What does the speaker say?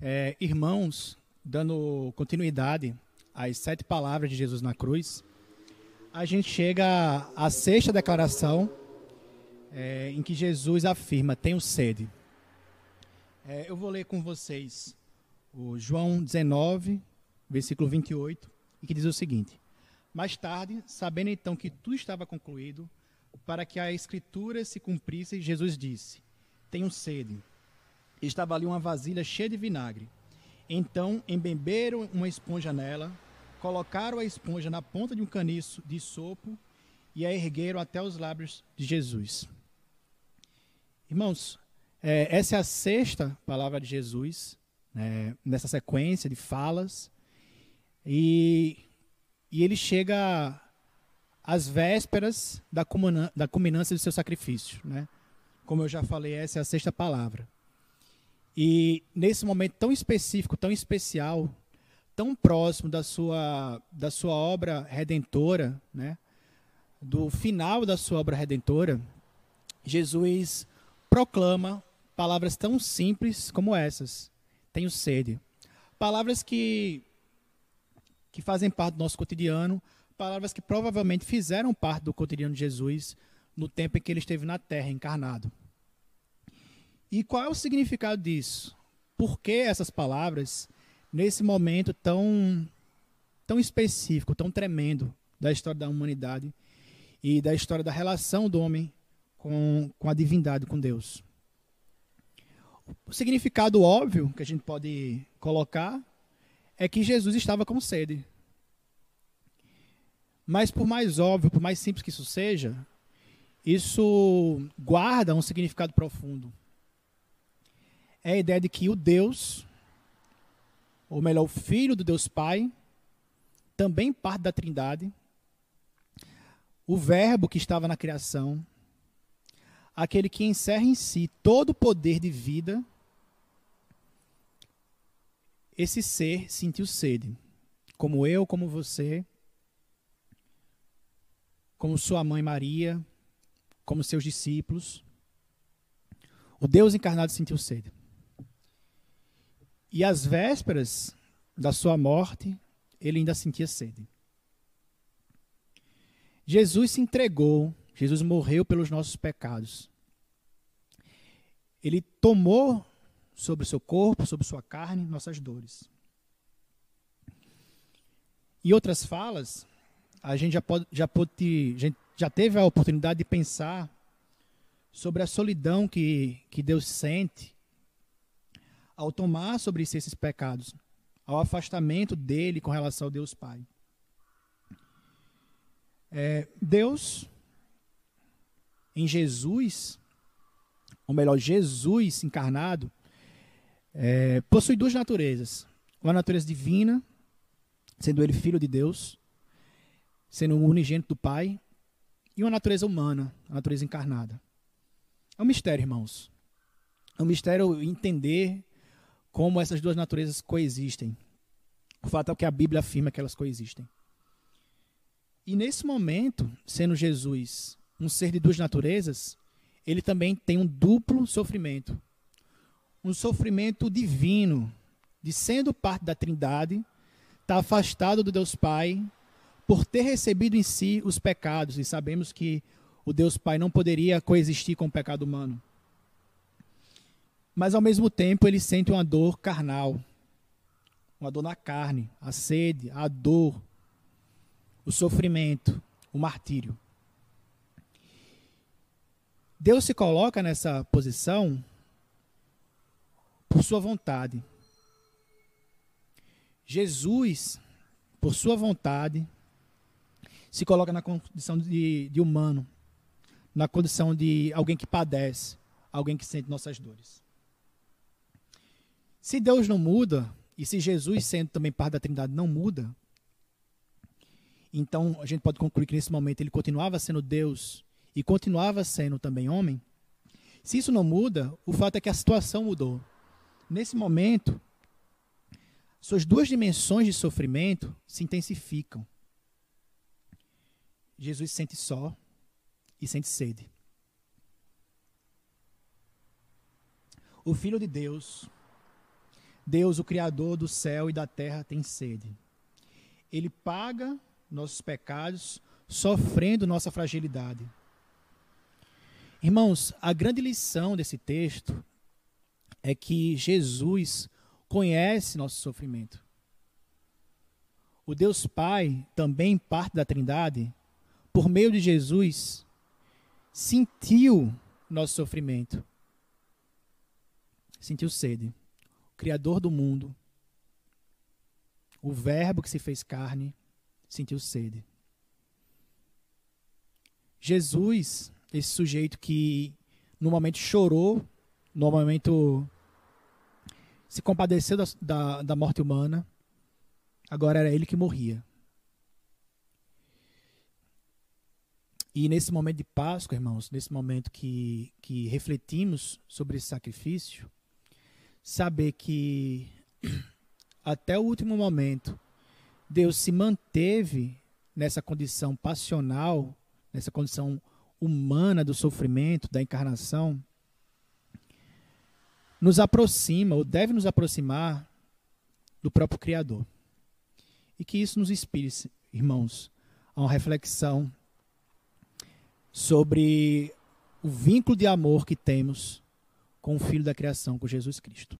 É, irmãos, dando continuidade às sete palavras de Jesus na cruz, a gente chega à sexta declaração é, em que Jesus afirma: Tenho sede. É, eu vou ler com vocês o João 19, versículo 28, e que diz o seguinte: Mais tarde, sabendo então que tudo estava concluído, para que a escritura se cumprisse, Jesus disse: Tenho sede. Estava ali uma vasilha cheia de vinagre. Então embeberam uma esponja nela, colocaram a esponja na ponta de um caniço de sopo e a ergueram até os lábios de Jesus. Irmãos, é, essa é a sexta palavra de Jesus né, nessa sequência de falas. E, e ele chega às vésperas da, comuna, da culminância do seu sacrifício. Né? Como eu já falei, essa é a sexta palavra. E nesse momento tão específico, tão especial, tão próximo da sua, da sua obra redentora, né? do final da sua obra redentora, Jesus proclama palavras tão simples como essas. Tenho sede. Palavras que, que fazem parte do nosso cotidiano, palavras que provavelmente fizeram parte do cotidiano de Jesus no tempo em que ele esteve na terra encarnado. E qual é o significado disso? Por que essas palavras, nesse momento tão, tão específico, tão tremendo da história da humanidade e da história da relação do homem com, com a divindade, com Deus? O significado óbvio que a gente pode colocar é que Jesus estava com sede. Mas por mais óbvio, por mais simples que isso seja, isso guarda um significado profundo é a ideia de que o Deus, ou melhor, o Filho do Deus Pai, também parte da Trindade, o Verbo que estava na criação, aquele que encerra em si todo o poder de vida, esse ser sentiu sede, como eu, como você, como sua mãe Maria, como seus discípulos. O Deus encarnado sentiu sede. E às vésperas da sua morte, ele ainda sentia sede. Jesus se entregou, Jesus morreu pelos nossos pecados. Ele tomou sobre o seu corpo, sobre sua carne, nossas dores. Em outras falas, a gente já, pode, já, pode, já, teve a oportunidade de pensar sobre a solidão que, que Deus sente ao tomar sobre si esses pecados, ao afastamento dele com relação ao Deus Pai. É, Deus, em Jesus, ou melhor, Jesus encarnado, é, possui duas naturezas. Uma natureza divina, sendo ele filho de Deus, sendo o unigênito do Pai, e uma natureza humana, a natureza encarnada. É um mistério, irmãos. É um mistério entender como essas duas naturezas coexistem. O fato é que a Bíblia afirma que elas coexistem. E nesse momento, sendo Jesus um ser de duas naturezas, ele também tem um duplo sofrimento. Um sofrimento divino, de sendo parte da Trindade, estar tá afastado do Deus Pai, por ter recebido em si os pecados, e sabemos que o Deus Pai não poderia coexistir com o pecado humano mas ao mesmo tempo ele sente uma dor carnal, uma dor na carne, a sede, a dor, o sofrimento, o martírio. Deus se coloca nessa posição por sua vontade. Jesus, por sua vontade, se coloca na condição de, de humano, na condição de alguém que padece, alguém que sente nossas dores. Se Deus não muda, e se Jesus, sendo também parte da Trindade, não muda, então a gente pode concluir que nesse momento ele continuava sendo Deus e continuava sendo também homem. Se isso não muda, o fato é que a situação mudou. Nesse momento, suas duas dimensões de sofrimento se intensificam. Jesus sente só e sente sede. O Filho de Deus Deus, o Criador do céu e da terra, tem sede. Ele paga nossos pecados, sofrendo nossa fragilidade. Irmãos, a grande lição desse texto é que Jesus conhece nosso sofrimento. O Deus Pai, também parte da Trindade, por meio de Jesus, sentiu nosso sofrimento. Sentiu sede. Criador do mundo, o Verbo que se fez carne, sentiu sede. Jesus, esse sujeito que no momento chorou, no momento se compadeceu da, da, da morte humana, agora era ele que morria. E nesse momento de Páscoa, irmãos, nesse momento que, que refletimos sobre esse sacrifício, saber que até o último momento Deus se manteve nessa condição passional, nessa condição humana do sofrimento, da encarnação, nos aproxima, ou deve nos aproximar, do próprio Criador. E que isso nos inspire, irmãos, a uma reflexão sobre o vínculo de amor que temos com o Filho da criação, com Jesus Cristo.